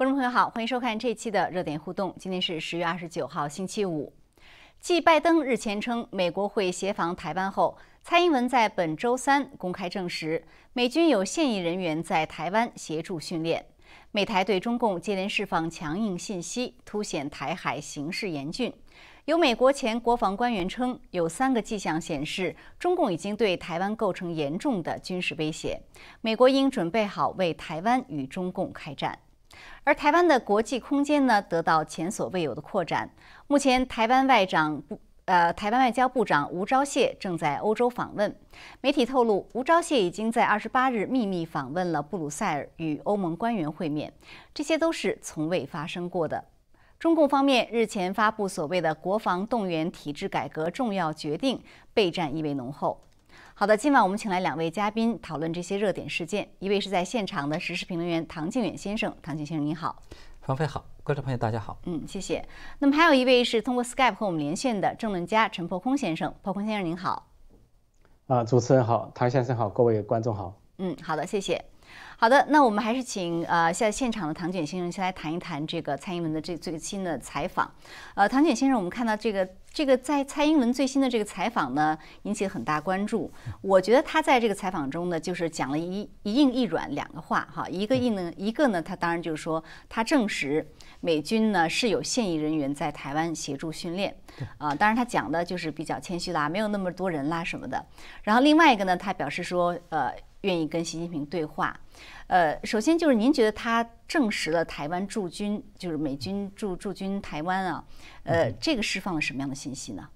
观众朋友好，欢迎收看这期的热点互动。今天是十月二十九号，星期五。继拜登日前称美国会协防台湾后，蔡英文在本周三公开证实，美军有现役人员在台湾协助训练。美台对中共接连释放强硬信息，凸显台海形势严峻。有美国前国防官员称，有三个迹象显示，中共已经对台湾构成严重的军事威胁，美国应准备好为台湾与中共开战。而台湾的国际空间呢，得到前所未有的扩展。目前，台湾外长部呃，台湾外交部长吴钊燮正在欧洲访问。媒体透露，吴钊燮已经在二十八日秘密访问了布鲁塞尔，与欧盟官员会面。这些都是从未发生过的。中共方面日前发布所谓的国防动员体制改革重要决定，备战意味浓厚。好的，今晚我们请来两位嘉宾讨论这些热点事件。一位是在现场的时事评论员唐靖远先生，唐靖先生您好，方飞好，观众朋友大家好，嗯，谢谢。那么还有一位是通过 Skype 和我们连线的政论家陈破空先生，破空先生您好，啊，主持人好，唐先生好，各位观众好，嗯，好的，谢谢。好的，那我们还是请呃现在现场的唐卷先生先来谈一谈这个蔡英文的这最新的采访。呃，唐卷先生，我们看到这个这个在蔡英文最新的这个采访呢，引起了很大关注。我觉得他在这个采访中呢，就是讲了一一硬一软两个话哈。一个硬呢，一个呢，他当然就是说他证实美军呢是有现役人员在台湾协助训练。啊，当然他讲的就是比较谦虚啦，没有那么多人啦什么的。然后另外一个呢，他表示说呃愿意跟习近平对话。呃，首先就是您觉得他证实了台湾驻军，就是美军驻驻军台湾啊，呃，这个释放了什么样的信息呢？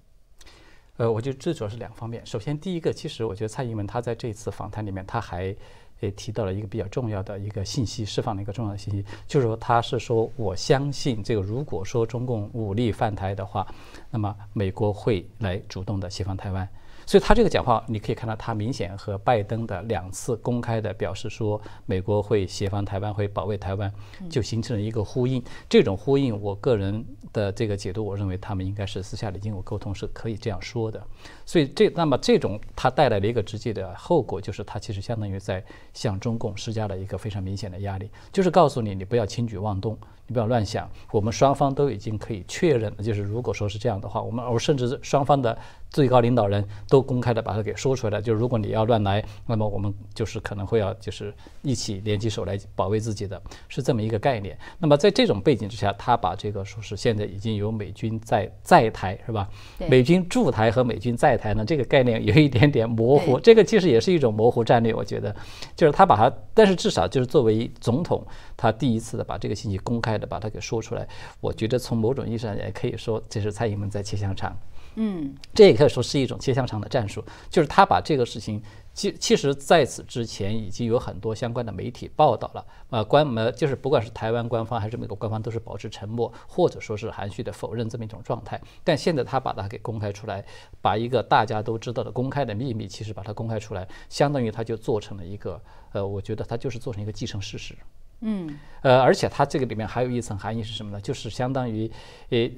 呃，我觉得最主要是两方面。首先，第一个，其实我觉得蔡英文他在这次访谈里面，他还也提到了一个比较重要的一个信息，释放了一个重要的信息，就是说他是说我相信这个，如果说中共武力犯台的话，那么美国会来主动的协防台湾。所以他这个讲话，你可以看到他明显和拜登的两次公开的表示说美国会协防台湾，会保卫台湾，就形成了一个呼应。这种呼应，我个人的这个解读，我认为他们应该是私下里经过沟通，是可以这样说的。所以这那么这种它带来了一个直接的后果，就是它其实相当于在向中共施加了一个非常明显的压力，就是告诉你你不要轻举妄动。你不要乱想，我们双方都已经可以确认了，就是如果说是这样的话，我们而甚至双方的最高领导人都公开的把它给说出来了，就是如果你要乱来，那么我们就是可能会要就是一起联起手来保卫自己的，是这么一个概念。那么在这种背景之下，他把这个说是现在已经有美军在在台是吧？美军驻台和美军在台呢，这个概念有一点点模糊，这个其实也是一种模糊战略，我觉得，就是他把它，但是至少就是作为总统，他第一次的把这个信息公开。的把它给说出来，我觉得从某种意义上也可以说，这是蔡英文在切香肠。嗯，这也可以说是一种切香肠的战术，就是他把这个事情，其其实在此之前已经有很多相关的媒体报道了，啊，官呃就是不管是台湾官方还是美国官方，都是保持沉默或者说是含蓄的否认这么一种状态。但现在他把它给公开出来，把一个大家都知道的公开的秘密，其实把它公开出来，相当于他就做成了一个，呃，我觉得他就是做成一个既成事实。嗯，呃，而且它这个里面还有一层含义是什么呢？就是相当于，呃，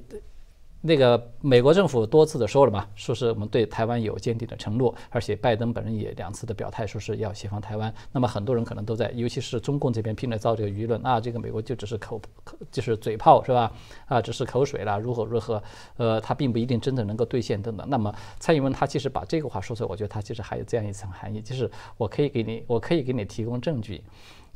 那个美国政府多次的说了嘛，说是我们对台湾有坚定的承诺，而且拜登本人也两次的表态，说是要协防台湾。那么很多人可能都在，尤其是中共这边拼了造这个舆论啊，这个美国就只是口就是嘴炮是吧？啊，只是口水啦，如何如何？呃，他并不一定真的能够兑现等等。那么蔡英文他其实把这个话说出来，我觉得他其实还有这样一层含义，就是我可以给你，我可以给你提供证据。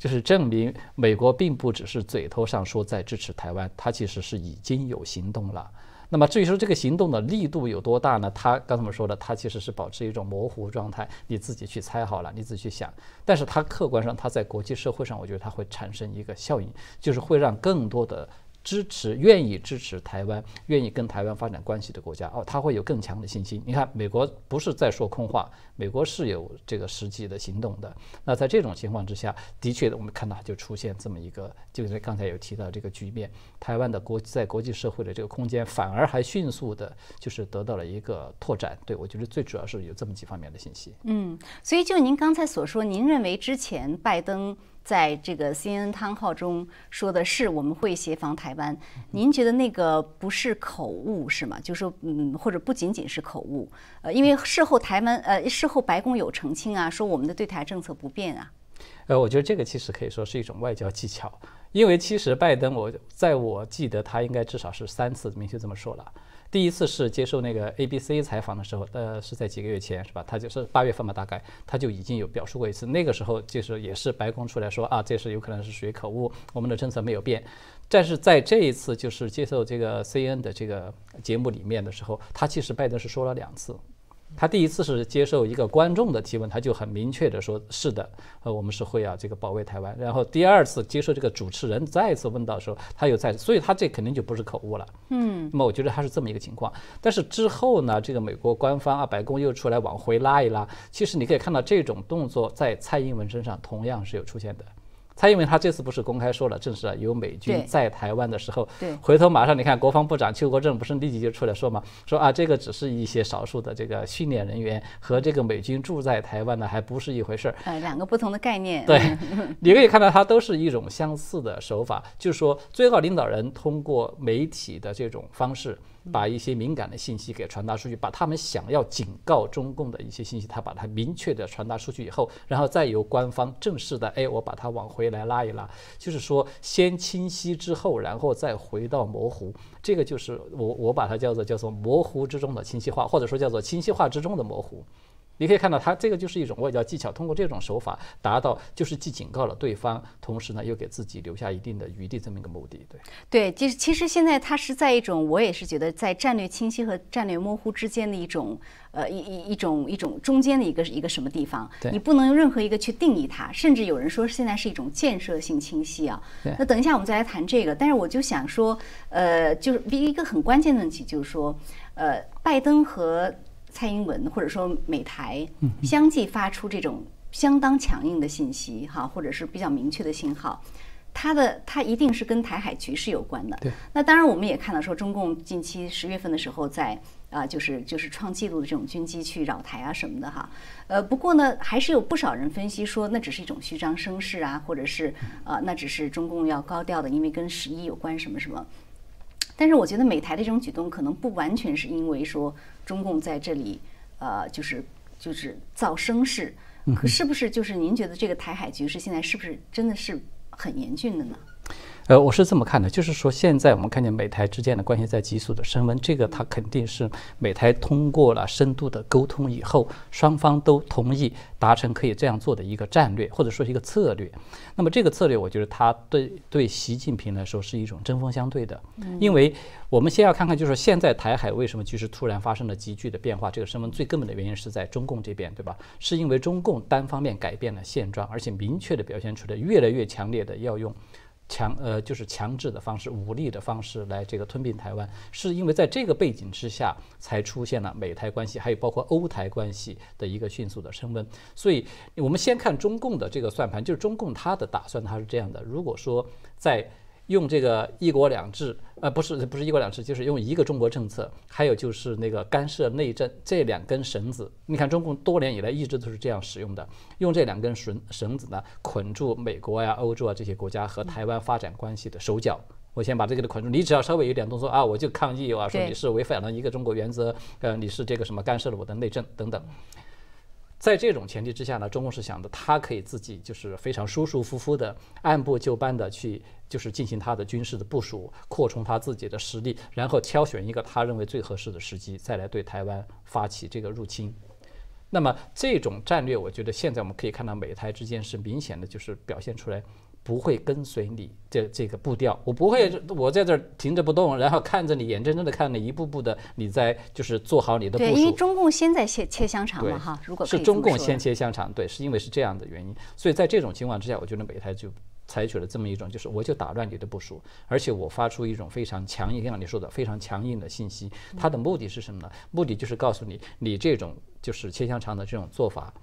就是证明美国并不只是嘴头上说在支持台湾，它其实是已经有行动了。那么至于说这个行动的力度有多大呢？他刚才我们说的，他其实是保持一种模糊状态，你自己去猜好了，你自己去想。但是它客观上，它在国际社会上，我觉得它会产生一个效应，就是会让更多的。支持愿意支持台湾、愿意跟台湾发展关系的国家哦，他会有更强的信心。你看，美国不是在说空话，美国是有这个实际的行动的。那在这种情况之下，的确，我们看到就出现这么一个，就是刚才有提到这个局面，台湾的国在国际社会的这个空间反而还迅速的，就是得到了一个拓展。对我觉得最主要是有这么几方面的信息。嗯，所以就您刚才所说，您认为之前拜登？在这个 CNN 汤号中说的是我们会协防台湾，您觉得那个不是口误是吗？就说嗯，或者不仅仅是口误，呃，因为事后台湾呃事后白宫有澄清啊，说我们的对台政策不变啊。呃，我觉得这个其实可以说是一种外交技巧，因为其实拜登，我在我记得他应该至少是三次明确这么说了。第一次是接受那个 ABC 采访的时候，呃，是在几个月前，是吧？他就是八月份吧，大概他就已经有表述过一次。那个时候就是也是白宫出来说啊，这是有可能是属于口误，我们的政策没有变。但是在这一次就是接受这个 C N 的这个节目里面的时候，他其实拜登是说了两次。他第一次是接受一个观众的提问，他就很明确的说：“是的，呃，我们是会啊这个保卫台湾。”然后第二次接受这个主持人再次问到的时候，他又再，所以他这肯定就不是口误了。嗯，那么我觉得他是这么一个情况。但是之后呢，这个美国官方啊，白宫又出来往回拉一拉。其实你可以看到这种动作在蔡英文身上同样是有出现的。蔡英文他这次不是公开说了，正是有美军在台湾的时候，对，回头马上你看国防部长邱国正不是立即就出来说嘛，说啊这个只是一些少数的这个训练人员和这个美军住在台湾呢还不是一回事儿，呃，两个不同的概念。对，你可以看到它都是一种相似的手法，就是说最高领导人通过媒体的这种方式。把一些敏感的信息给传达出去，把他们想要警告中共的一些信息，他把它明确的传达出去以后，然后再由官方正式的，哎，我把它往回来拉一拉，就是说先清晰之后，然后再回到模糊，这个就是我我把它叫做叫做模糊之中的清晰化，或者说叫做清晰化之中的模糊。你可以看到，他这个就是一种外交技巧，通过这种手法达到，就是既警告了对方，同时呢又给自己留下一定的余地，这么一个目的。对，对，其实其实现在他是在一种，我也是觉得在战略清晰和战略模糊之间的一种，呃，一一一种一种中间的一个一个什么地方？你不能用任何一个去定义它，甚至有人说现在是一种建设性清晰啊。那等一下我们再来谈这个，但是我就想说，呃，就是一个很关键的问题，就是说，呃，拜登和。蔡英文或者说美台相继发出这种相当强硬的信息，哈，或者是比较明确的信号，它的它一定是跟台海局势有关的。对。那当然，我们也看到说，中共近期十月份的时候，在啊，就是就是创纪录的这种军机去扰台啊什么的哈。呃，不过呢，还是有不少人分析说，那只是一种虚张声势啊，或者是啊，那只是中共要高调的，因为跟十一有关什么什么。但是我觉得美台的这种举动可能不完全是因为说中共在这里，呃，就是就是造声势，可是不是就是您觉得这个台海局势现在是不是真的是很严峻的呢？呃，我是这么看的，就是说现在我们看见美台之间的关系在急速的升温，这个它肯定是美台通过了深度的沟通以后，双方都同意达成可以这样做的一个战略，或者说是一个策略。那么这个策略，我觉得它对对习近平来说是一种针锋相对的，因为我们先要看看，就是现在台海为什么局势突然发生了急剧的变化，这个升温最根本的原因是在中共这边，对吧？是因为中共单方面改变了现状，而且明确的表现出了越来越强烈的要用。强呃，就是强制的方式、武力的方式来这个吞并台湾，是因为在这个背景之下，才出现了美台关系，还有包括欧台关系的一个迅速的升温。所以，我们先看中共的这个算盘，就是中共他的打算，他是这样的：如果说在用这个一国两制，呃，不是不是一国两制，就是用一个中国政策，还有就是那个干涉内政这两根绳子。你看，中共多年以来一直都是这样使用的，用这两根绳绳子呢，捆住美国呀、欧洲啊这些国家和台湾发展关系的手脚。我先把这个的捆住，你只要稍微有点动作啊，我就抗议啊，说你是违反了一个中国原则，呃，你是这个什么干涉了我的内政等等。在这种前提之下呢，中共是想的，他可以自己就是非常舒舒服服的按部就班的去，就是进行他的军事的部署，扩充他自己的实力，然后挑选一个他认为最合适的时机，再来对台湾发起这个入侵。那么这种战略，我觉得现在我们可以看到美台之间是明显的就是表现出来。不会跟随你这这个步调，我不会，我在这儿停着不动，然后看着你，眼睁睁的看你一步步的你在就是做好你的部署。对，因为中共先在切切香肠嘛，哈，如果是中共先切香肠，对，是因为是这样的原因，所以在这种情况之下，我觉得美台就采取了这么一种，就是我就打乱你的部署，而且我发出一种非常强硬，像你说的非常强硬的信息，它的目的是什么呢？目的就是告诉你，你这种就是切香肠的这种做法。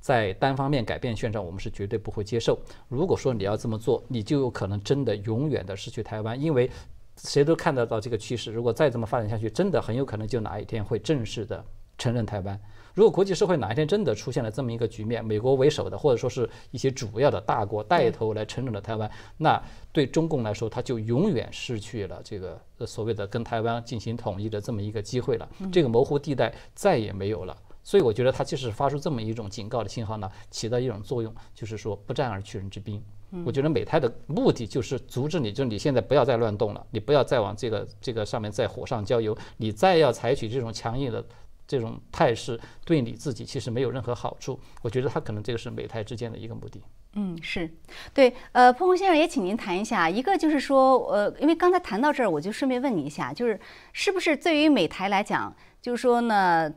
在单方面改变现状，我们是绝对不会接受。如果说你要这么做，你就有可能真的永远的失去台湾，因为谁都看得到这个趋势。如果再这么发展下去，真的很有可能就哪一天会正式的承认台湾。如果国际社会哪一天真的出现了这么一个局面，美国为首的，或者说是一些主要的大国带头来承认了台湾，那对中共来说，他就永远失去了这个所谓的跟台湾进行统一的这么一个机会了。这个模糊地带再也没有了。所以我觉得他就是发出这么一种警告的信号呢，起到一种作用，就是说不战而屈人之兵。我觉得美台的目的就是阻止你，就你现在不要再乱动了，你不要再往这个这个上面再火上浇油，你再要采取这种强硬的这种态势，对你自己其实没有任何好处。我觉得他可能这个是美台之间的一个目的。嗯，是对。呃，彭红先生也请您谈一下，一个就是说，呃，因为刚才谈到这儿，我就顺便问你一下，就是是不是对于美台来讲，就是说呢？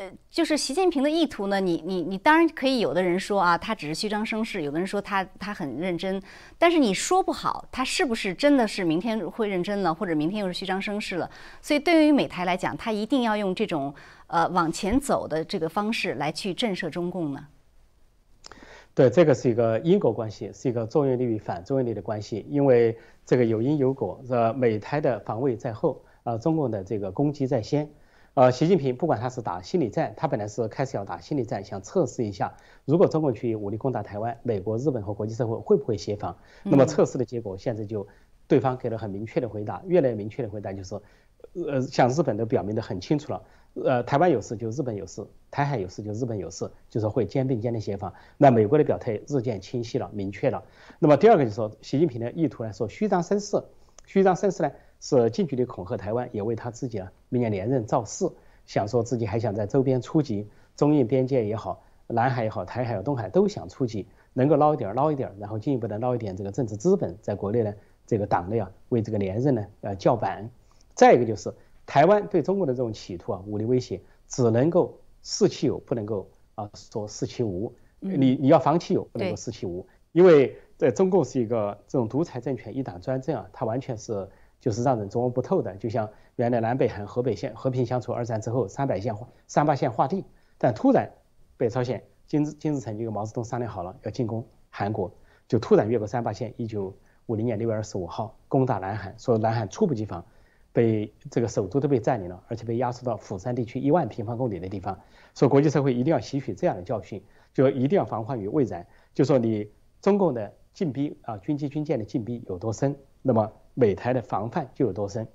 呃，就是习近平的意图呢，你你你当然可以，有的人说啊，他只是虚张声势；有的人说他他很认真，但是你说不好他是不是真的是明天会认真了，或者明天又是虚张声势了。所以对于美台来讲，他一定要用这种呃往前走的这个方式来去震慑中共呢。对，这个是一个因果关系，是一个作用力与反作用力的关系，因为这个有因有果，呃，美台的防卫在后，啊，中共的这个攻击在先。呃，习近平不管他是打心理战，他本来是开始要打心理战，想测试一下，如果中国去武力攻打台湾，美国、日本和国际社会会不会协防？那么测试的结果现在就，对方给了很明确的回答，越来越明确的回答就是，呃，像日本都表明的很清楚了，呃，台湾有事就日本有事，台海有事就日本有事，就是会肩并肩的协防。那美国的表态日渐清晰了，明确了。那么第二个就是说，习近平的意图来说，虚张声势，虚张声势呢？是近距离恐吓台湾，也为他自己啊明年连任造势，想说自己还想在周边出击，中印边界也好，南海也好，台海、东海都想出击，能够捞一点捞一点，然后进一步的捞一点这个政治资本，在国内呢这个党内啊为这个连任呢呃叫板。再一个就是台湾对中国的这种企图啊武力威胁，只能够视其有，不能够啊说视其无。你你要防其有，不能够视其无，因为在中共是一个这种独裁政权，一党专政啊，它完全是。就是让人琢磨不透的，就像原来南北韩河北线和平相处，二战之后三百线划三八线划定，但突然北朝鲜金日金日成就跟毛泽东商量好了要进攻韩国，就突然越过三八线，一九五零年六月二十五号攻打南韩，说南韩猝不及防，被这个首都都被占领了，而且被压缩到釜山地区一万平方公里的地方，说国际社会一定要吸取这样的教训，就一定要防患于未然，就说你中共的进逼啊军机军舰的进逼有多深，那么。美台的防范就有多深？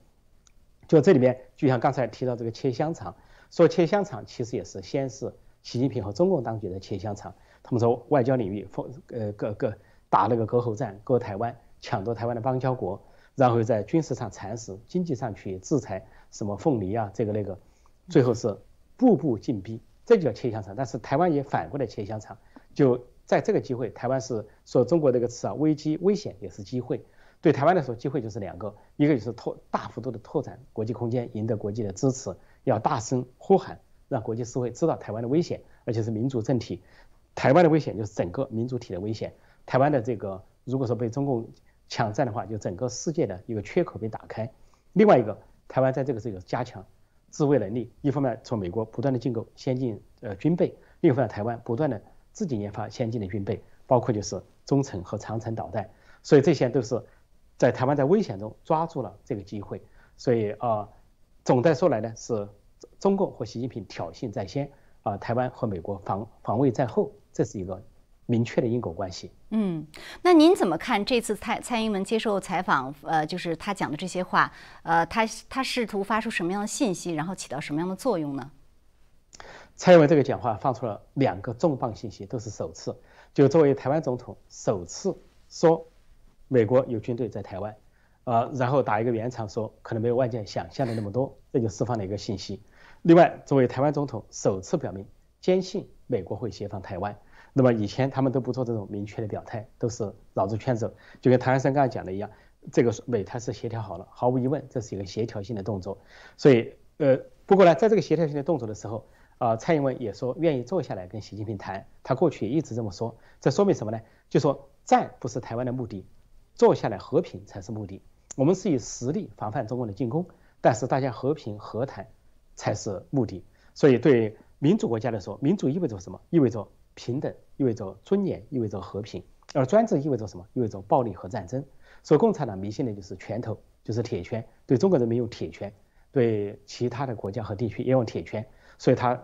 就这里面，就像刚才提到这个切香肠，说切香肠其实也是先是习近平和中共当局的切香肠。他们说外交领域封，呃，各各打那个隔喉战，割台湾，抢夺台湾的邦交国，然后在军事上蚕食，经济上去制裁什么凤梨啊，这个那个，最后是步步进逼，这就叫切香肠。但是台湾也反过来切香肠，就在这个机会，台湾是说中国这个词啊，危机危险也是机会。对台湾来说，机会就是两个，一个就是拓大幅度的拓展国际空间，赢得国际的支持，要大声呼喊，让国际社会知道台湾的危险，而且是民主政体。台湾的危险就是整个民主体的危险。台湾的这个如果说被中共抢占的话，就整个世界的一个缺口被打开。另外一个，台湾在这个时候加强自卫能力，一方面从美国不断的进购先进呃军备，另一方面台湾不断的自己研发先进的军备，包括就是中程和长程导弹，所以这些都是。在台湾在危险中抓住了这个机会，所以啊，总的说来呢，是中共和习近平挑衅在先，啊，台湾和美国防防卫在后，这是一个明确的因果关系。嗯，那您怎么看这次蔡蔡英文接受采访？呃，就是他讲的这些话，呃，他他试图发出什么样的信息，然后起到什么样的作用呢？蔡英文这个讲话放出了两个重磅信息，都是首次，就作为台湾总统首次说。美国有军队在台湾，啊，然后打一个圆场，说可能没有外界想象的那么多，这就释放了一个信息。另外，作为台湾总统首次表明坚信美国会协防台湾，那么以前他们都不做这种明确的表态，都是绕着圈走，就跟唐安生刚才讲的一样，这个美台是协调好了，毫无疑问这是一个协调性的动作。所以，呃，不过呢，在这个协调性的动作的时候，啊，蔡英文也说愿意坐下来跟习近平谈，他过去也一直这么说，这说明什么呢？就说战不是台湾的目的。坐下来和平才是目的。我们是以实力防范中共的进攻，但是大家和平和谈才是目的。所以对民主国家来说，民主意味着什么？意味着平等，意味着尊严，意味着和平。而专制意味着什么？意味着暴力和战争。所以共产党迷信的就是拳头，就是铁拳，对中国人民用铁拳，对其他的国家和地区也用铁拳。所以他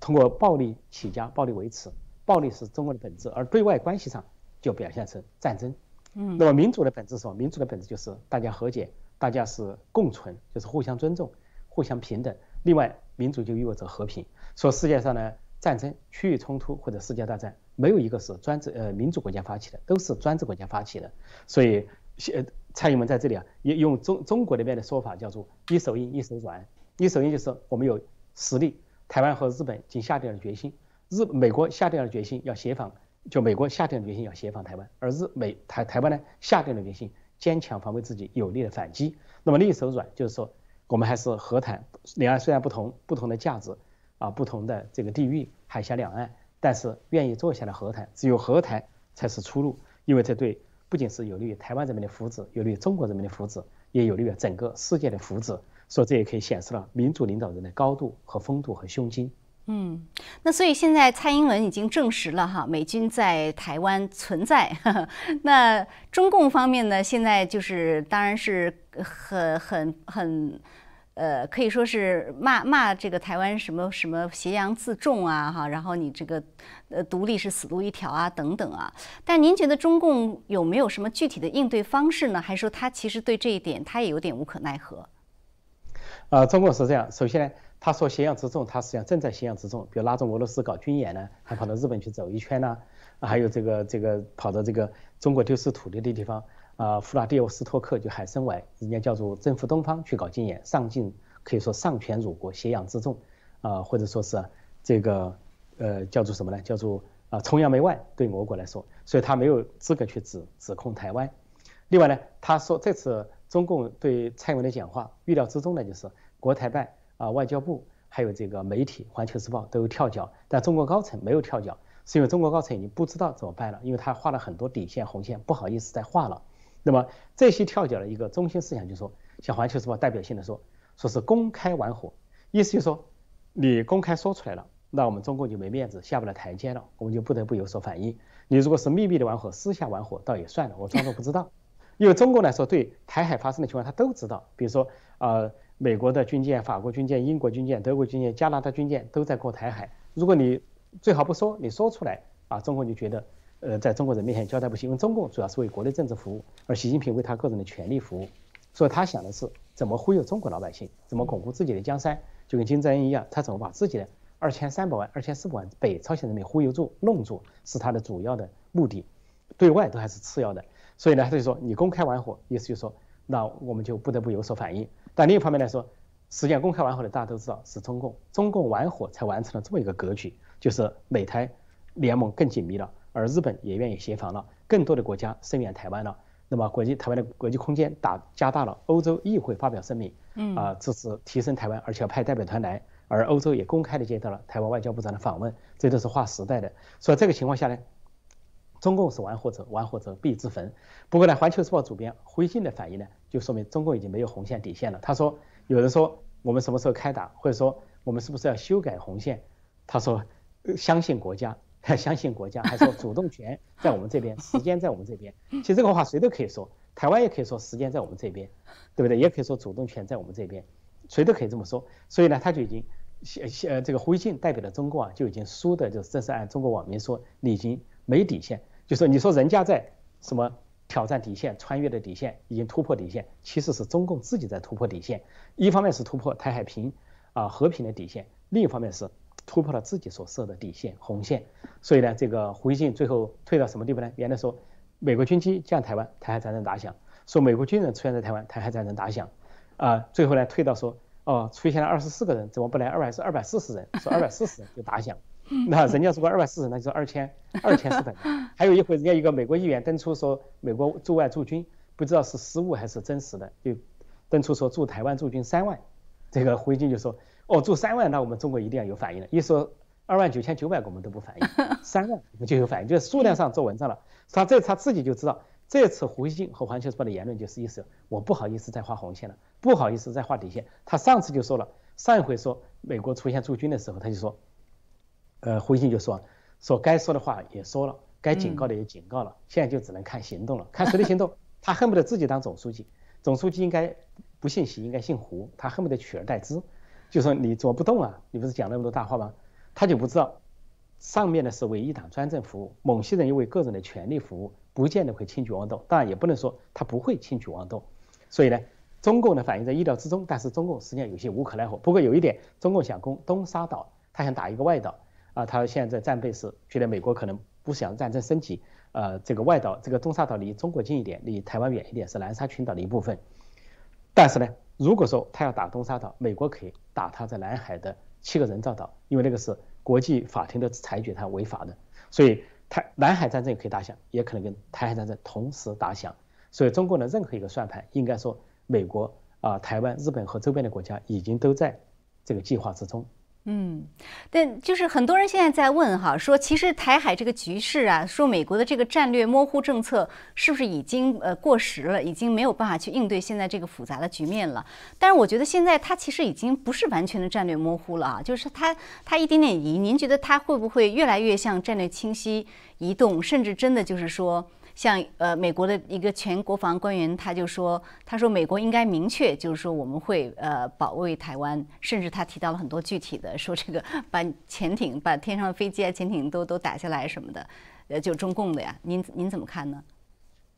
通过暴力起家，暴力维持，暴力是中国的本质。而对外关系上就表现成战争。嗯，那么民主的本质是什么？民主的本质就是大家和解，大家是共存，就是互相尊重，互相平等。另外，民主就意味着和平。说世界上呢战争、区域冲突或者世界大战，没有一个是专制呃民主国家发起的，都是专制国家发起的。所以，呃，蔡英文在这里啊，也用中中国那边的说法叫做一手硬一手软。一手硬就是我们有实力，台湾和日本已经下定了决心，日美国下定了决心要协防，就美国下定了决心要协防台湾，而日美台台湾呢下定了决心坚强防卫自己，有力的反击。那么另一手软就是说，我们还是和谈，两岸虽然不同，不同的价值啊，不同的这个地域，海峡两岸，但是愿意坐下来和谈，只有和谈才是出路，因为这对不仅是有利于台湾人民的福祉，有利于中国人民的福祉，也有利于整个世界的福祉。所以这也可以显示了民主领导人的高度和风度和胸襟。嗯，那所以现在蔡英文已经证实了哈，美军在台湾存在。那中共方面呢，现在就是当然是很很很，呃，可以说是骂骂这个台湾什么什么挟洋自重啊哈，然后你这个呃独立是死路一条啊等等啊。但您觉得中共有没有什么具体的应对方式呢？还是说他其实对这一点他也有点无可奈何？啊，中共是这样。首先呢，他说咸阳之重，他实际上正在咸阳之重。比如拉着俄罗斯搞军演呢，还跑到日本去走一圈呢，还有这个这个跑到这个中国丢失土地的地方啊，弗拉迪沃斯托克就海参崴，人家叫做征服东方去搞军演，上进可以说上权辱国，咸阳之重啊，或者说是这个呃叫做什么呢？叫做啊崇洋媚外，对俄国来说，所以他没有资格去指指控台湾。另外呢，他说这次。中共对蔡英文的讲话，预料之中呢就是国台办啊、外交部还有这个媒体《环球时报》都有跳脚，但中国高层没有跳脚，是因为中国高层已经不知道怎么办了，因为他画了很多底线、红线，不好意思再画了。那么这些跳脚的一个中心思想就是说，像《环球时报》代表性的说，说是公开玩火，意思就是说，你公开说出来了，那我们中共就没面子，下不了台阶了，我们就不得不有所反应。你如果是秘密的玩火，私下玩火，倒也算了，我装作不知道。因为中国来说，对台海发生的情况，他都知道。比如说，呃，美国的军舰、法国军舰、英国军舰、德国军舰、加拿大军舰都在过台海。如果你最好不说，你说出来啊，中共就觉得，呃，在中国人面前交代不行。因为中共主要是为国内政治服务，而习近平为他个人的权利服务，所以他想的是怎么忽悠中国老百姓，怎么巩固自己的江山，就跟金正恩一样，他怎么把自己的二千三百万、二千四百万北朝鲜人民忽悠住、弄住，是他的主要的目的，对外都还是次要的。所以呢，他就说你公开玩火，意思就是说，那我们就不得不有所反应。但另一方面来说，实际上公开完火的大家都知道是中共，中共玩火才完成了这么一个格局，就是美台联盟更紧密了，而日本也愿意协防了，更多的国家声援台湾了。那么国际台湾的国际空间打加大了，欧洲议会发表声明，嗯啊支持提升台湾，而且要派代表团来，而欧洲也公开的接到了台湾外交部长的访问，这都是划时代的。所以这个情况下呢。中共是玩火者，玩火者必自焚。不过呢，《环球时报》主编胡锡的反应呢，就说明中共已经没有红线底线了。他说，有人说我们什么时候开打，或者说我们是不是要修改红线？他说，相信国家，相信国家，还说主动权在我们这边，时间在我们这边。其实这个话谁都可以说，台湾也可以说时间在我们这边，对不对？也可以说主动权在我们这边，谁都可以这么说。所以呢，他就已经，呃，这个胡锡代表的中共啊，就已经输的，就是这是按中国网民说，你已经没底线。就说你说人家在什么挑战底线、穿越的底线，已经突破底线，其实是中共自己在突破底线。一方面是突破台海平啊和平的底线，另一方面是突破了自己所设的底线红线。所以呢，这个胡锡进最后退到什么地步呢？原来说美国军机降台湾，台海战争打响；说美国军人出现在台湾，台海战争打响。啊，最后呢退到说哦，出现了二十四个人，怎么不来二百是二百四十人？说二百四十人就打响。那人家如果二百四十，那就是二千二千四百人。还有一回，人家一个美国议员登出说美国驻外驻军，不知道是失误还是真实的，就登出说驻台湾驻军三万。这个胡锡进就说，哦，驻三万，那我们中国一定要有反应了。一说二万九千九百个，我们都不反应，三万我们就有反应，就是数量上做文章了。他这他自己就知道，这次胡锡进和环球时报的言论就是意思，我不好意思再画红线了，不好意思再画底线。他上次就说了，上一回说美国出现驻军的时候，他就说。呃，胡锡进就说，说该说的话也说了，该警告的也警告了，现在就只能看行动了，看谁的行动。他恨不得自己当总书记，总书记应该不姓习，应该姓胡，他恨不得取而代之，就说你怎么不动啊？你不是讲那么多大话吗？他就不知道，上面的是为一党专政服务，某些人又为个人的权利服务，不见得会轻举妄动。当然也不能说他不会轻举妄动。所以呢，中共呢反映在意料之中，但是中共实际上有些无可奈何。不过有一点，中共想攻东沙岛。他想打一个外岛啊，他现在战备是觉得美国可能不想战争升级，呃，这个外岛这个东沙岛离中国近一点，离台湾远一点，是南沙群岛的一部分。但是呢，如果说他要打东沙岛，美国可以打他在南海的七个人造岛，因为那个是国际法庭的裁决，他违法的，所以台南海战争也可以打响，也可能跟台海战争同时打响。所以中国的任何一个算盘，应该说美国啊、台湾、日本和周边的国家已经都在这个计划之中。嗯，但就是很多人现在在问哈，说其实台海这个局势啊，说美国的这个战略模糊政策是不是已经呃过时了，已经没有办法去应对现在这个复杂的局面了？但是我觉得现在它其实已经不是完全的战略模糊了啊，就是它它一点点移，您觉得它会不会越来越向战略清晰移动，甚至真的就是说？像呃，美国的一个前国防官员，他就说，他说美国应该明确，就是说我们会呃保卫台湾，甚至他提到了很多具体的，说这个把潜艇、把天上的飞机啊、潜艇都都打下来什么的，呃，就中共的呀，您您怎么看呢？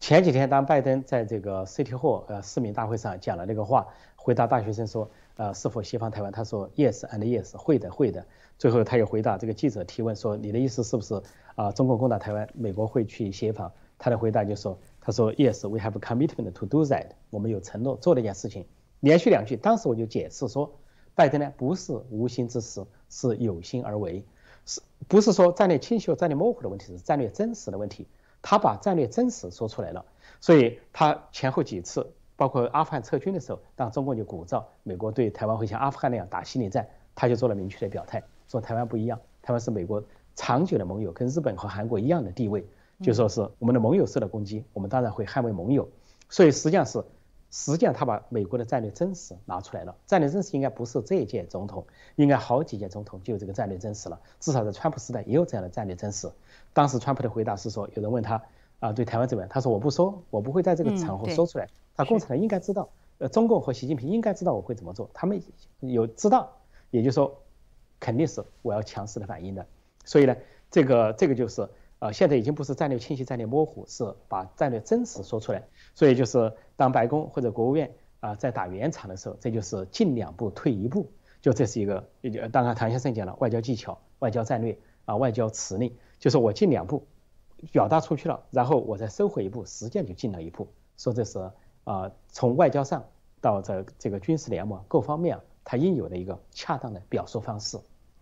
前几天，当拜登在这个 City Hall 呃市民大会上讲了那个话，回答大学生说，呃，是否协防台湾？他说 Yes and yes，会的，会的。最后他又回答这个记者提问说，你的意思是不是啊？中国攻打台湾，美国会去协防？他的回答就说：“他说，Yes，we have commitment to do that。我们有承诺做那件事情。连续两句，当时我就解释说，拜登呢不是无心之失，是有心而为，是不是说战略清晰、战略模糊的问题，是战略真实的问题。他把战略真实说出来了，所以他前后几次，包括阿富汗撤军的时候，当中共就鼓噪美国对台湾会像阿富汗那样打心理战，他就做了明确的表态，说台湾不一样，台湾是美国长久的盟友，跟日本和韩国一样的地位。”就说是我们的盟友受到攻击，我们当然会捍卫盟友。所以实际上是，实际上他把美国的战略真实拿出来了。战略真实应该不是这一届总统，应该好几届总统就有这个战略真实了。至少在川普时代也有这样的战略真实。当时川普的回答是说，有人问他啊，对台湾怎么样？他说我不说，我不会在这个场合说出来。他共产党应该知道，呃，中共和习近平应该知道我会怎么做。他们有知道，也就是说，肯定是我要强势的反应的。所以呢，这个这个就是。啊，现在已经不是战略清晰、战略模糊，是把战略真实说出来。所以就是当白宫或者国务院啊在打圆场的时候，这就是进两步退一步，就这是一个，当然唐先生讲了，外交技巧、外交战略啊、外交辞令，就是我进两步表达出去了，然后我再收回一步，实际上就进了一步。说这是啊，从外交上到这这个军事联盟各方面，它应有的一个恰当的表述方式。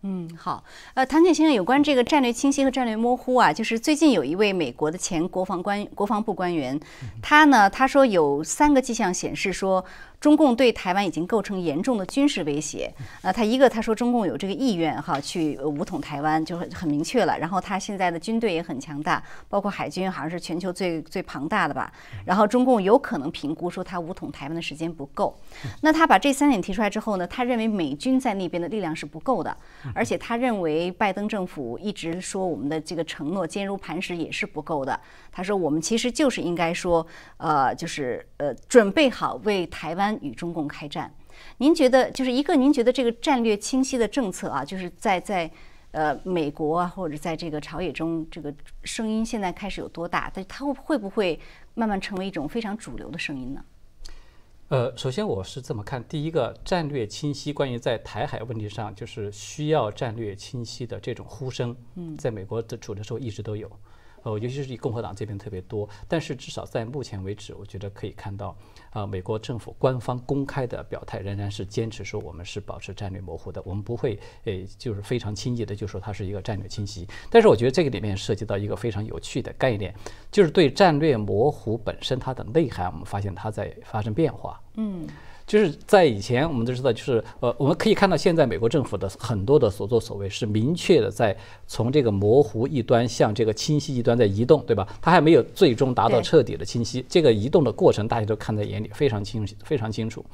嗯，好，呃，唐姐先生，有关这个战略清晰和战略模糊啊，就是最近有一位美国的前国防官、国防部官员，他呢，他说有三个迹象显示说。中共对台湾已经构成严重的军事威胁。呃，他一个他说中共有这个意愿哈去武统台湾，就很很明确了。然后他现在的军队也很强大，包括海军好像是全球最最庞大的吧。然后中共有可能评估说他武统台湾的时间不够。那他把这三点提出来之后呢，他认为美军在那边的力量是不够的，而且他认为拜登政府一直说我们的这个承诺坚如磐石也是不够的。他说我们其实就是应该说，呃，就是呃准备好为台湾。与中共开战，您觉得就是一个？您觉得这个战略清晰的政策啊，就是在在呃美国啊，或者在这个朝野中，这个声音现在开始有多大？但它会会不会慢慢成为一种非常主流的声音呢？呃，首先我是这么看，第一个战略清晰，关于在台海问题上，就是需要战略清晰的这种呼声，嗯，在美国的主流时候一直都有。呃，尤其是以共和党这边特别多，但是至少在目前为止，我觉得可以看到，啊，美国政府官方公开的表态仍然是坚持说我们是保持战略模糊的，我们不会，诶，就是非常轻易的就说它是一个战略清晰。但是我觉得这个里面涉及到一个非常有趣的概念，就是对战略模糊本身它的内涵，我们发现它在发生变化。嗯。就是在以前，我们都知道，就是呃，我们可以看到现在美国政府的很多的所作所为是明确的，在从这个模糊一端向这个清晰一端在移动，对吧？它还没有最终达到彻底的清晰，这个移动的过程大家都看在眼里，非常清晰，非常清楚。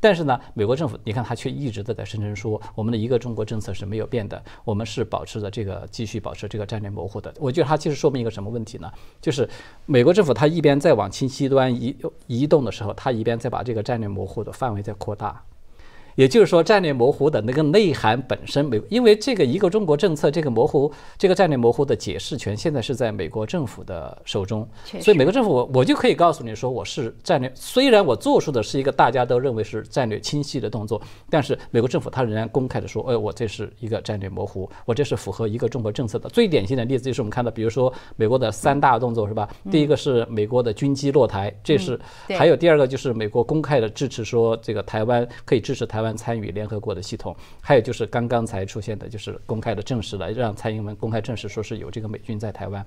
但是呢，美国政府，你看他却一直都在声称说，我们的一个中国政策是没有变的，我们是保持着这个继续保持这个战略模糊的。我觉得他其实说明一个什么问题呢？就是美国政府他一边在往清晰端移移动的时候，他一边在把这个战略模糊的范围在扩大。也就是说，战略模糊的那个内涵本身没，因为这个一个中国政策这个模糊，这个战略模糊的解释权现在是在美国政府的手中，所以美国政府我我就可以告诉你说，我是战略，虽然我做出的是一个大家都认为是战略清晰的动作，但是美国政府他仍然公开的说，哎，我这是一个战略模糊，我这是符合一个中国政策的。最典型的例子就是我们看到，比如说美国的三大动作是吧？第一个是美国的军机落台，这是，还有第二个就是美国公开的支持说这个台湾可以支持台湾参与联合国。的系统，还有就是刚刚才出现的，就是公开的证实了，让蔡英文公开证实说是有这个美军在台湾。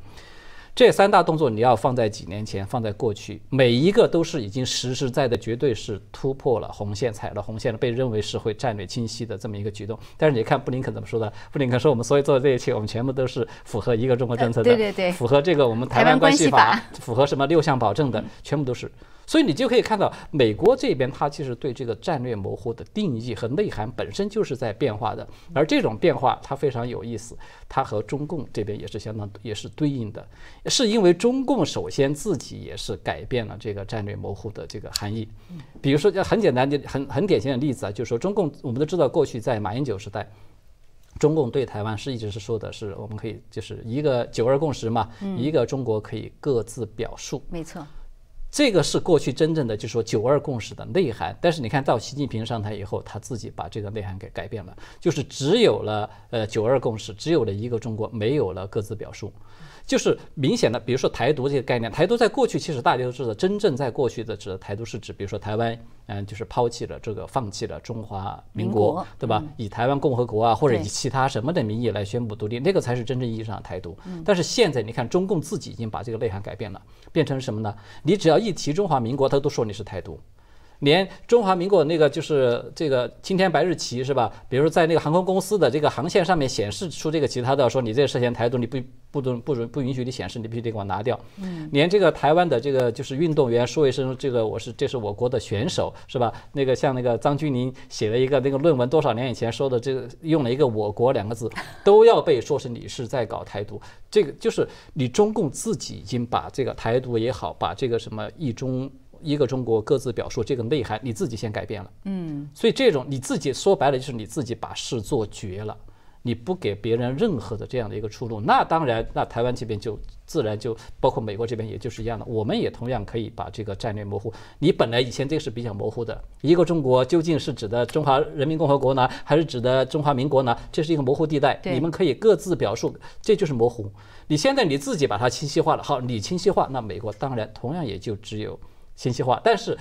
这三大动作你要放在几年前，放在过去，每一个都是已经实实在在，绝对是突破了红线，踩了红线了，被认为是会战略清晰的这么一个举动。但是你看布林肯怎么说的？布林肯说我们所有做的这一切，我们全部都是符合一个中国政策的，对对对，符合这个我们台湾关系法，符合什么六项保证的，全部都是。所以你就可以看到，美国这边它其实对这个战略模糊的定义和内涵本身就是在变化的，而这种变化它非常有意思，它和中共这边也是相当也是对应的，是因为中共首先自己也是改变了这个战略模糊的这个含义。比如说，就很简单的、很很典型的例子啊，就是说中共我们都知道，过去在马英九时代，中共对台湾是一直是说的是我们可以就是一个九二共识嘛，一个中国可以各自表述。没错。这个是过去真正的，就是说九二共识的内涵。但是你看到习近平上台以后，他自己把这个内涵给改变了，就是只有了呃九二共识，只有了一个中国，没有了各自表述。就是明显的，比如说台独这个概念，台独在过去其实大家都知道，真正在过去的指的台独是指，比如说台湾，嗯，就是抛弃了这个，放弃了中华民国，对吧？以台湾共和国啊，或者以其他什么的名义来宣布独立，那个才是真正意义上的台独。但是现在你看，中共自己已经把这个内涵改变了，变成什么呢？你只要一提中华民国，他都说你是台独。连中华民国那个就是这个青天白日旗是吧？比如说在那个航空公司的这个航线上面显示出这个旗，他都要说你这涉嫌台独，你不不准不准不允许你显示，你必须得给我拿掉。嗯，连这个台湾的这个就是运动员说一声这个我是这是我国的选手是吧？那个像那个张钧甯写了一个那个论文，多少年以前说的这个用了一个我国两个字，都要被说是你是在搞台独。这个就是你中共自己已经把这个台独也好，把这个什么一中。一个中国各自表述这个内涵，你自己先改变了，嗯，所以这种你自己说白了就是你自己把事做绝了，你不给别人任何的这样的一个出路，那当然，那台湾这边就自然就包括美国这边也就是一样的，我们也同样可以把这个战略模糊。你本来以前这个是比较模糊的，一个中国究竟是指的中华人民共和国呢，还是指的中华民国呢？这是一个模糊地带，你们可以各自表述，这就是模糊。你现在你自己把它清晰化了，好，你清晰化，那美国当然同样也就只有。信息化，但是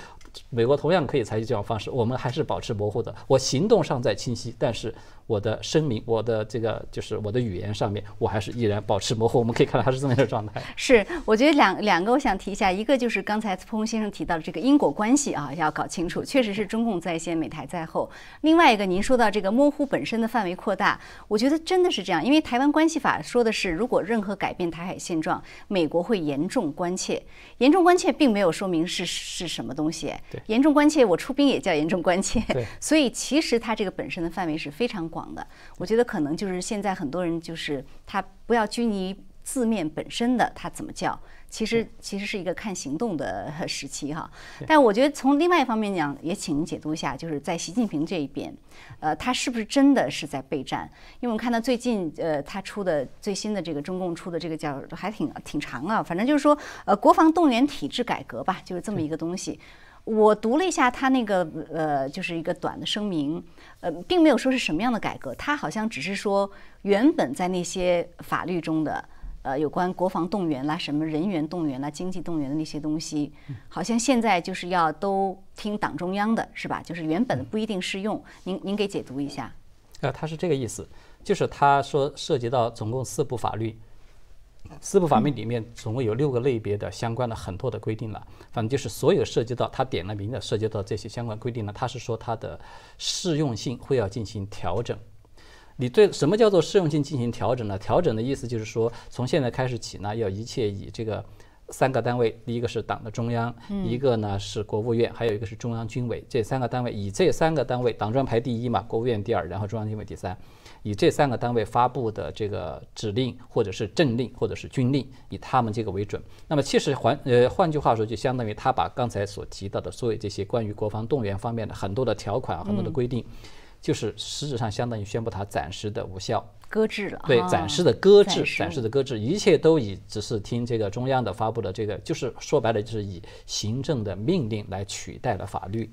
美国同样可以采取这种方式，我们还是保持模糊的。我行动上在清晰，但是。我的声明，我的这个就是我的语言上面，我还是依然保持模糊。我们可以看到它是这么一个状态。是，我觉得两两个，我想提一下，一个就是刚才彭先生提到的这个因果关系啊，要搞清楚，确实是中共在先，美台在后。另外一个，您说到这个模糊本身的范围扩大，我觉得真的是这样，因为台湾关系法说的是，如果任何改变台海现状，美国会严重关切。严重关切并没有说明是是什么东西。对。严重关切，我出兵也叫严重关切。对。所以其实它这个本身的范围是非常。广的，我觉得可能就是现在很多人就是他不要拘泥字面本身的他怎么叫，其实其实是一个看行动的时期哈。但我觉得从另外一方面讲，也请您解读一下，就是在习近平这一边，呃，他是不是真的是在备战？因为我们看到最近呃他出的最新的这个中共出的这个叫还挺挺长啊，反正就是说呃国防动员体制改革吧，就是这么一个东西。我读了一下他那个呃，就是一个短的声明，呃，并没有说是什么样的改革，他好像只是说原本在那些法律中的呃有关国防动员啦、什么人员动员啦、经济动员的那些东西，好像现在就是要都听党中央的，是吧？就是原本不一定适用。您您给解读一下。呃，他是这个意思，就是他说涉及到总共四部法律。四部法律里面总共有六个类别的相关的很多的规定了，反正就是所有涉及到他点了名的涉及到这些相关规定呢，他是说它的适用性会要进行调整。你对什么叫做适用性进行调整呢？调整的意思就是说，从现在开始起呢，要一切以这个三个单位，第一个是党的中央，一个呢是国务院，还有一个是中央军委，这三个单位以这三个单位，党中央排第一嘛，国务院第二，然后中央军委第三。以这三个单位发布的这个指令，或者是政令，或者是军令，以他们这个为准。那么其实换呃换句话说，就相当于他把刚才所提到的所有这些关于国防动员方面的很多的条款、很多的规定，就是实质上相当于宣布它暂时的无效。搁置了，对，暂时的搁置，暂时的搁置，一切都以只是听这个中央的发布的这个，就是说白了，就是以行政的命令来取代了法律，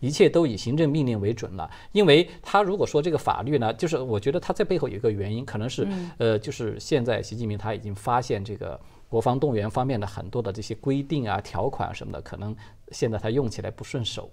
一切都以行政命令为准了。因为他如果说这个法律呢，就是我觉得他在背后有一个原因，可能是呃，就是现在习近平他已经发现这个国防动员方面的很多的这些规定啊、条款什么的，可能现在他用起来不顺手，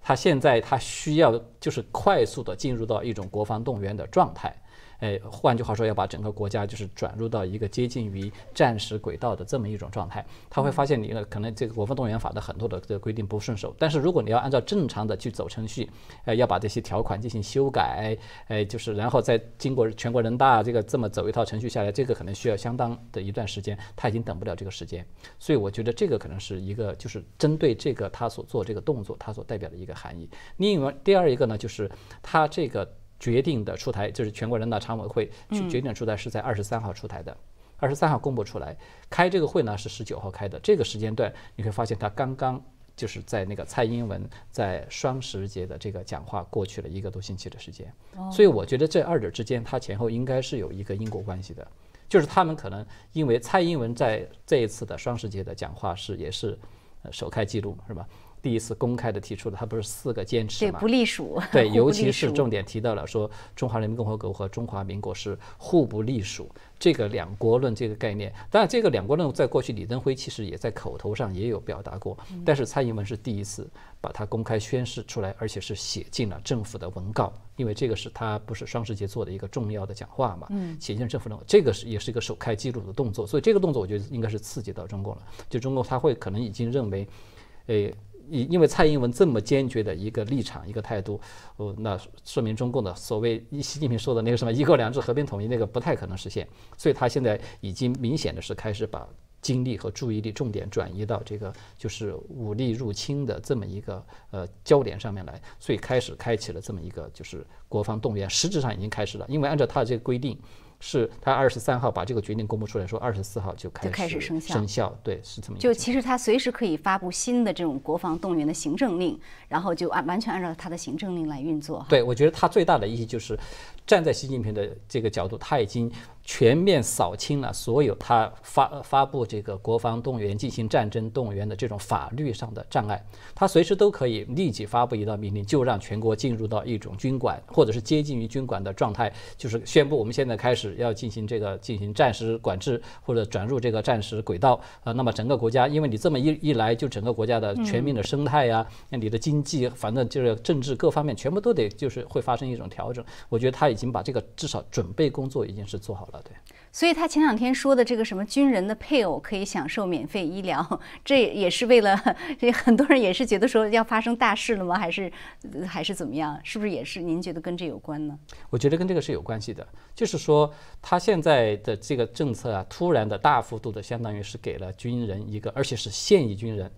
他现在他需要就是快速的进入到一种国防动员的状态。哎，换句话说，要把整个国家就是转入到一个接近于战时轨道的这么一种状态，他会发现你呢，可能这个国防动员法的很多的这个规定不顺手，但是如果你要按照正常的去走程序，呃，要把这些条款进行修改，哎，就是然后再经过全国人大这个这么走一套程序下来，这个可能需要相当的一段时间，他已经等不了这个时间，所以我觉得这个可能是一个就是针对这个他所做这个动作，他所代表的一个含义。另外，第二一个呢，就是他这个。决定的出台就是全国人大常委会去决定出台是在二十三号出台的，二十三号公布出来，开这个会呢是十九号开的。这个时间段你会发现，他刚刚就是在那个蔡英文在双十节的这个讲话过去了一个多星期的时间，所以我觉得这二者之间它前后应该是有一个因果关系的，就是他们可能因为蔡英文在这一次的双十节的讲话是也是首开记录是吧？第一次公开的提出了，它不是四个坚持嘛？对，不隶属。对，尤其是重点提到了说，中华人民共和国和中华民国是互不隶属这个两国论这个概念。当然，这个两国论在过去李登辉其实也在口头上也有表达过，但是蔡英文是第一次把它公开宣示出来，而且是写进了政府的文告，因为这个是他不是双十节做的一个重要的讲话嘛，写进政府的，这个是也是一个首开记录的动作，所以这个动作我觉得应该是刺激到中共了，就中共他会可能已经认为，诶。因因为蔡英文这么坚决的一个立场、一个态度，哦，那说明中共的所谓习近平说的那个什么“一国两制”和平统一那个不太可能实现，所以他现在已经明显的是开始把精力和注意力重点转移到这个就是武力入侵的这么一个呃焦点上面来，所以开始开启了这么一个就是国防动员，实质上已经开始了，因为按照他的这个规定。是他二十三号把这个决定公布出来，说二十四号就开始生效。生效，对，是这么。就其实他随时可以发布新的这种国防动员的行政令，然后就按完全按照他的行政令来运作。对，我觉得他最大的意义就是，站在习近平的这个角度，他已经。全面扫清了所有他发发布这个国防动员进行战争动员的这种法律上的障碍，他随时都可以立即发布一道命令，就让全国进入到一种军管或者是接近于军管的状态，就是宣布我们现在开始要进行这个进行战时管制或者转入这个战时轨道啊。那么整个国家，因为你这么一一来，就整个国家的全民的生态呀，那你的经济，反正就是政治各方面全部都得就是会发生一种调整。我觉得他已经把这个至少准备工作已经是做好了。对，所以他前两天说的这个什么军人的配偶可以享受免费医疗，这也是为了这 很多人也是觉得说要发生大事了吗？还是还是怎么样？是不是也是您觉得跟这有关呢？我觉得跟这个是有关系的，就是说他现在的这个政策啊，突然的大幅度的，相当于是给了军人一个，而且是现役军人。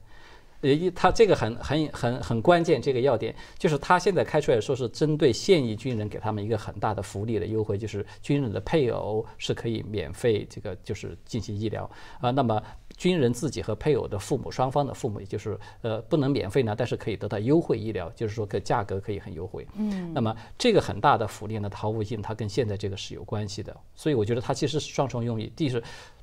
呃，他这个很很很很关键，这个要点就是他现在开出来说是针对现役军人给他们一个很大的福利的优惠，就是军人的配偶是可以免费这个就是进行医疗啊。那么军人自己和配偶的父母双方的父母，也就是呃不能免费呢，但是可以得到优惠医疗，就是说个价格可以很优惠。嗯。那么这个很大的福利呢，毫无疑问它跟现在这个是有关系的。所以我觉得它其实是双重用意，第一是。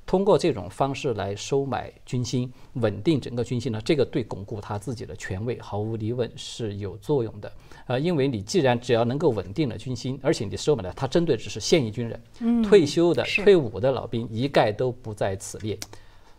通过这种方式来收买军心，稳定整个军心呢，这个对巩固他自己的权位毫无疑问是有作用的。呃，因为你既然只要能够稳定了军心，而且你收买了他，针对只是现役军人，退休的、退伍的老兵一概都不在此列。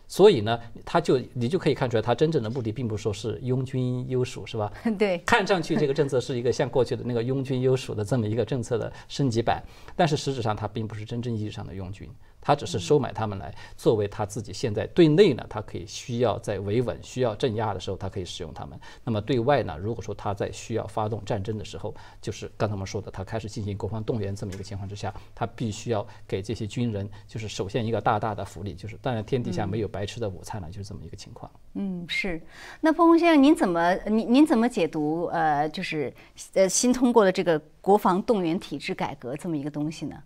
所以呢，他就你就可以看出来，他真正的目的并不是说是拥军优属，是吧？对，看上去这个政策是一个像过去的那个拥军优属的这么一个政策的升级版，但是实质上它并不是真正意义上的拥军。他只是收买他们来作为他自己现在对内呢，他可以需要在维稳、需要镇压的时候，他可以使用他们。那么对外呢，如果说他在需要发动战争的时候，就是刚才我们说的，他开始进行国防动员这么一个情况之下，他必须要给这些军人，就是首先一个大大的福利，就是当然天底下没有白吃的午餐了，就是这么一个情况。嗯，是。那彭红先生，您怎么您您怎么解读呃，就是呃新通过的这个国防动员体制改革这么一个东西呢？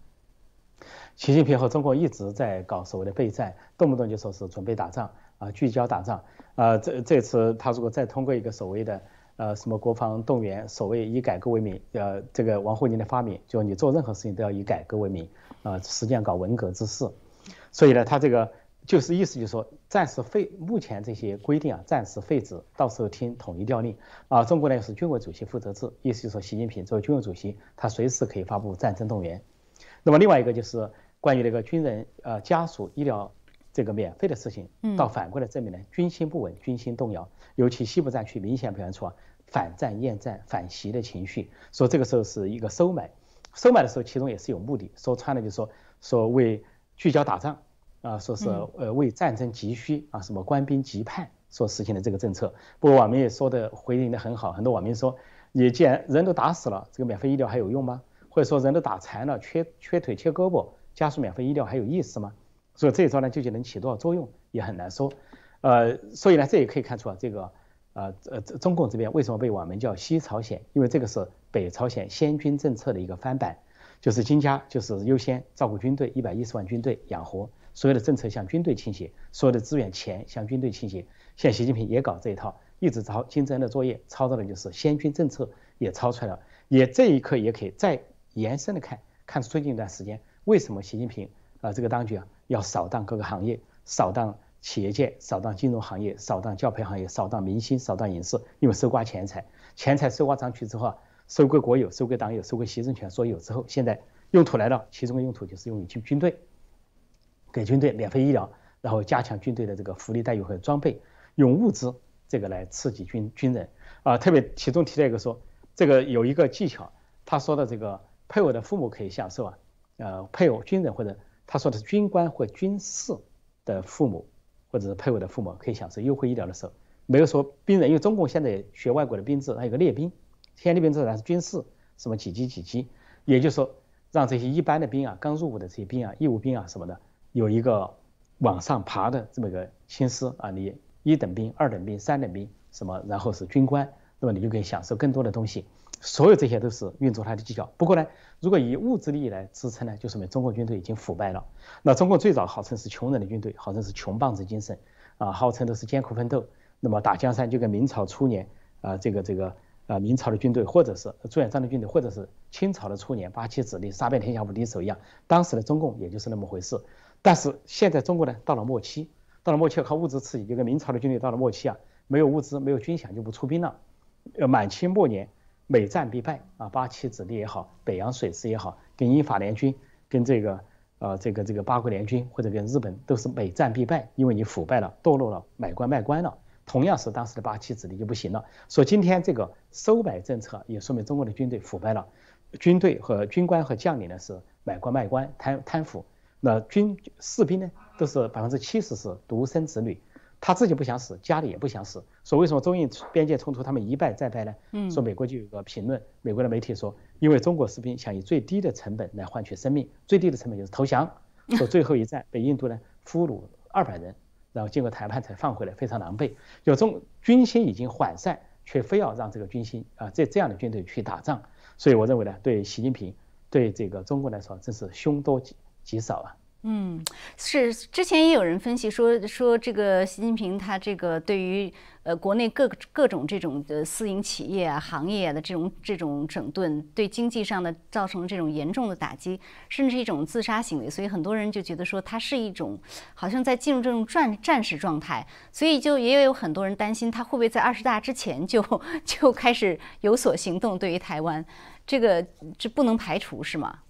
习近平和中国一直在搞所谓的备战，动不动就说是准备打仗啊，聚焦打仗啊。这这次他如果再通过一个所谓的呃什么国防动员，所谓以改革为名，呃，这个王沪宁的发明，就你做任何事情都要以改革为名啊，实际上搞文革之事。所以呢，他这个就是意思就是说，暂时废目前这些规定啊，暂时废止，到时候听统一调令啊。中国呢是军委主席负责制，意思就是说，习近平作为军委主席，他随时可以发布战争动员。那么另外一个就是。关于那个军人呃家属医疗这个免费的事情，倒反过来证明呢，军心不稳，军心动摇，尤其西部战区明显表现出啊反战厌战反袭的情绪，说这个时候是一个收买，收买的时候其中也是有目的，说穿了就是说说为聚焦打仗啊，说是呃为战争急需啊什么官兵急盼所实行的这个政策。不过网民也说的回应的很好，很多网民说，你既然人都打死了，这个免费医疗还有用吗？或者说人都打残了，缺缺腿缺胳膊？加速免费医疗还有意思吗？所以这一招呢，究竟能起多少作用也很难说。呃，所以呢，这也可以看出啊，这个呃呃中共这边为什么被网民叫西朝鲜？因为这个是北朝鲜先军政策的一个翻版，就是金家就是优先照顾军队，一百一十万军队养活，所有的政策向军队倾斜，所有的资源钱向军队倾斜。现在习近平也搞这一套，一直抄金正恩的作业，抄到的就是先军政策也抄出来了。也这一刻也可以再延伸的看，看出最近一段时间。为什么习近平啊这个当局啊要扫荡各个行业，扫荡企业界，扫荡金融行业，扫荡教培行业，扫荡明星，扫荡影视？因为搜刮钱财，钱财搜刮上去之后啊，收归国有，收归党有，收归习政权所有之后，现在用途来了，其中的用途就是用于军军队，给军队免费医疗，然后加强军队的这个福利待遇和装备，用物资这个来刺激军军人啊。特别其中提到一个说，这个有一个技巧，他说的这个配偶的父母可以享受啊。呃，配偶军人或者他说的是军官或军士的父母，或者是配偶的父母可以享受优惠医疗的时候，没有说兵人，因为中共现在学外国的兵制，还有个列兵，现在列兵制还是军士，什么几级几级，也就是说让这些一般的兵啊，刚入伍的这些兵啊，义务兵啊什么的，有一个往上爬的这么一个心思啊，你一等兵、二等兵、三等兵什么，然后是军官，那么你就可以享受更多的东西。所有这些都是运作它的技巧。不过呢，如果以物质利益来支撑呢，就说明中国军队已经腐败了。那中国最早号称是穷人的军队，号称是穷棒子精神啊，号称都是艰苦奋斗。那么打江山就跟明朝初年啊，这个这个啊明朝的军队，或者是朱元璋的军队，或者是清朝的初年八旗子弟杀遍天下无敌手一样。当时的中共也就是那么回事。但是现在中国呢，到了末期，到了末期靠物质刺激，就跟明朝的军队到了末期啊，没有物资，没有军饷就不出兵了。呃，满清末年。每战必败啊！八旗子弟也好，北洋水师也好，跟英法联军，跟这个呃这个这个八国联军或者跟日本都是每战必败，因为你腐败了、堕落了、买官卖官了。同样是当时的八旗子弟就不行了。所以今天这个收买政策也说明中国的军队腐败了，军队和军官和将领呢是买官卖官、贪贪腐，那军士兵呢都是百分之七十是独生子女。他自己不想死，家里也不想死，说为什么中印边界冲突他们一败再败呢？嗯，说美国就有个评论，美国的媒体说，因为中国士兵想以最低的成本来换取生命，最低的成本就是投降。说最后一战被印度呢俘虏二百人，然后经过谈判才放回来，非常狼狈。就中军心已经涣散，却非要让这个军心啊这这样的军队去打仗，所以我认为呢，对习近平对这个中国来说真是凶多吉吉少啊。嗯，是之前也有人分析说说这个习近平他这个对于呃国内各各种这种的私营企业啊行业的这种这种整顿，对经济上的造成这种严重的打击，甚至一种自杀行为，所以很多人就觉得说他是一种好像在进入这种战战时状态，所以就也有很多人担心他会不会在二十大之前就 就开始有所行动，对于台湾这个这不能排除是吗？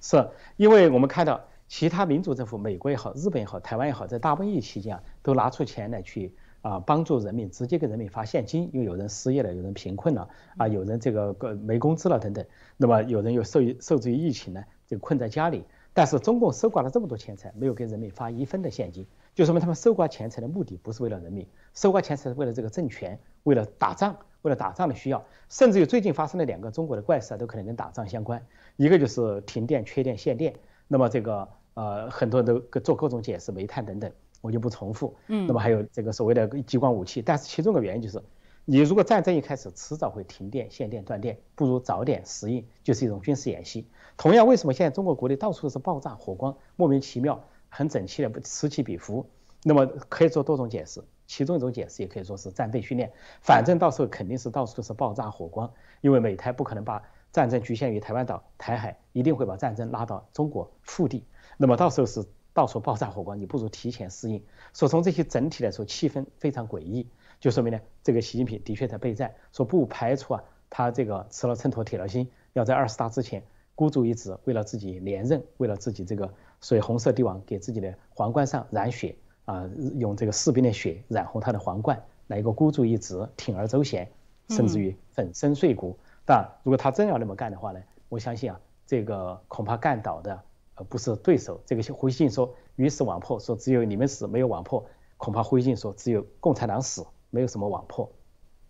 是因为我们看到。其他民主政府，美国也好，日本也好，台湾也好，在大瘟疫期间啊，都拿出钱来去啊帮助人民，直接给人民发现金，因为有人失业了，有人贫困了啊，有人这个个没工资了等等，那么有人又受受制于疫情呢，就困在家里，但是中共收刮了这么多钱财，没有给人民发一分的现金，就说明他们收刮钱财的目的不是为了人民，收刮钱财是为了这个政权，为了打仗，为了打仗的需要。甚至于最近发生的两个中国的怪事啊，都可能跟打仗相关。一个就是停电、缺电、限电，那么这个呃很多人都做各种解释，煤炭等等，我就不重复。嗯。那么还有这个所谓的激光武器，但是其中的原因就是。你如果战争一开始，迟早会停电、限电、断电，不如早点适应，就是一种军事演习。同样，为什么现在中国国内到处都是爆炸、火光，莫名其妙、很整齐的此起彼伏？那么可以做多种解释，其中一种解释也可以说是战备训练。反正到时候肯定是到处都是爆炸、火光，因为美台不可能把战争局限于台湾岛、台海，一定会把战争拉到中国腹地。那么到时候是到处爆炸、火光，你不如提前适应。所以从这些整体来说，气氛非常诡异。就说明呢，这个习近平的确在备战，说不排除啊，他这个吃了秤砣铁了心，要在二十大之前孤注一掷，为了自己连任，为了自己这个所以红色帝王给自己的皇冠上染血啊，用这个士兵的血染红他的皇冠，来一个孤注一掷，铤而走险，甚至于粉身碎骨。那如果他真要那么干的话呢，我相信啊，这个恐怕干倒的呃不是对手。这个胡锡进说鱼死网破，说只有你们死没有网破，恐怕胡锡进说只有共产党死。没有什么网破。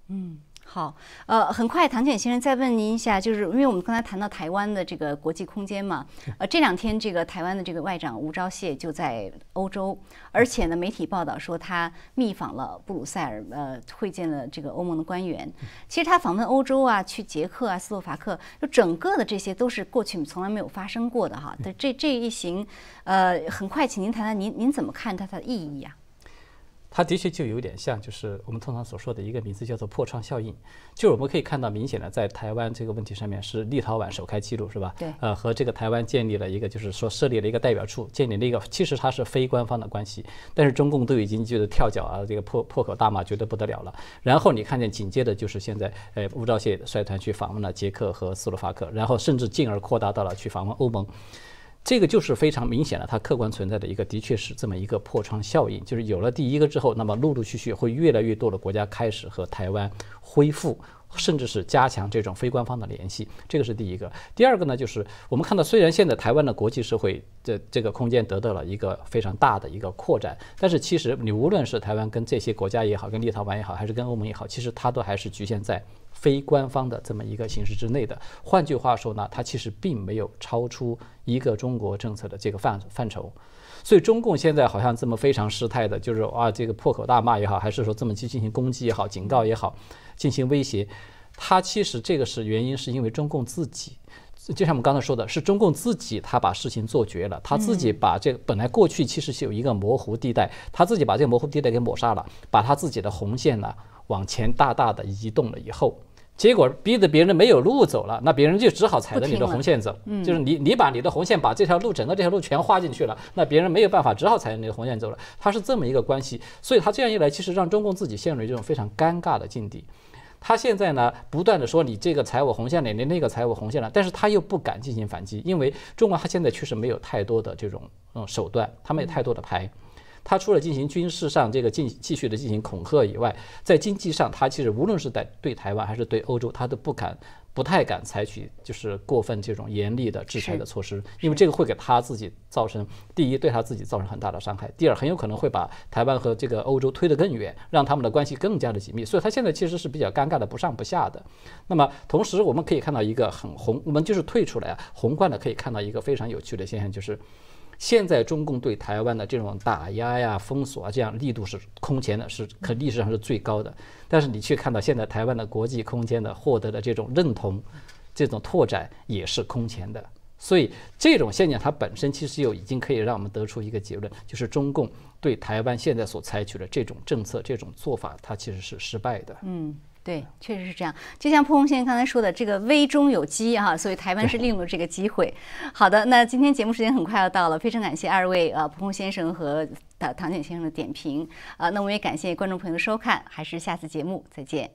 嗯，好，呃，很快，唐简先生再问您一下，就是因为我们刚才谈到台湾的这个国际空间嘛，呃，这两天这个台湾的这个外长吴钊燮就在欧洲，而且呢，媒体报道说他密访了布鲁塞尔，呃，会见了这个欧盟的官员。其实他访问欧洲啊，去捷克啊、斯洛伐克，就整个的这些都是过去从来没有发生过的哈。这这一行，呃，很快，请您谈谈您您怎么看它的意义呀？它的确就有点像，就是我们通常所说的一个名字叫做破窗效应。就我们可以看到，明显的在台湾这个问题上面是立陶宛首开记录，是吧？对。呃，和这个台湾建立了一个，就是说设立了一个代表处，建立了一个，其实它是非官方的关系。但是中共都已经觉得跳脚啊，这个破破口大骂，觉得不得了了。然后你看见紧接着就是现在，呃，吴钊燮率团去访问了捷克和斯洛伐克，然后甚至进而扩大到了去访问欧盟。这个就是非常明显的，它客观存在的一个，的确是这么一个破窗效应，就是有了第一个之后，那么陆陆续续会越来越多的国家开始和台湾恢复，甚至是加强这种非官方的联系，这个是第一个。第二个呢，就是我们看到，虽然现在台湾的国际社会的这个空间得到了一个非常大的一个扩展，但是其实你无论是台湾跟这些国家也好，跟立陶宛也好，还是跟欧盟也好，其实它都还是局限在。非官方的这么一个形式之内的，换句话说呢，它其实并没有超出一个中国政策的这个范范畴，所以中共现在好像这么非常失态的，就是啊这个破口大骂也好，还是说这么去进行攻击也好、警告也好、进行威胁，他其实这个是原因，是因为中共自己，就像我们刚才说的，是中共自己他把事情做绝了，他自己把这个本来过去其实是有一个模糊地带，他自己把这个模糊地带给抹杀了，把他自己的红线呢往前大大的移动了以后。结果逼得别人没有路走了，那别人就只好踩着你的红线走。就是你，你把你的红线把这条路整个这条路全画进去了，那别人没有办法，只好踩着你的红线走了。他是这么一个关系，所以他这样一来，其实让中共自己陷入一种非常尴尬的境地。他现在呢，不断的说你这个踩我红线了，你那个踩我红线了，但是他又不敢进行反击，因为中国他现在确实没有太多的这种嗯手段，他没有太多的牌。他除了进行军事上这个进继续的进行恐吓以外，在经济上，他其实无论是在对台湾还是对欧洲，他都不敢、不太敢采取就是过分这种严厉的制裁的措施，因为这个会给他自己造成第一对他自己造成很大的伤害，第二很有可能会把台湾和这个欧洲推得更远，让他们的关系更加的紧密。所以他现在其实是比较尴尬的，不上不下的。那么同时我们可以看到一个很宏，我们就是退出来啊，宏观的可以看到一个非常有趣的现象，就是。现在中共对台湾的这种打压呀、封锁啊，这样力度是空前的，是可历史上是最高的。但是你却看到现在台湾的国际空间的获得的这种认同、这种拓展也是空前的。所以这种现象它本身其实就已经可以让我们得出一个结论，就是中共对台湾现在所采取的这种政策、这种做法，它其实是失败的。嗯。对，确实是这样。就像蒲红先生刚才说的，这个危中有机哈，所以台湾是利用了这个机会。好的，那今天节目时间很快要到了，非常感谢二位呃蒲红先生和唐唐简先生的点评啊，那我们也感谢观众朋友的收看，还是下次节目再见。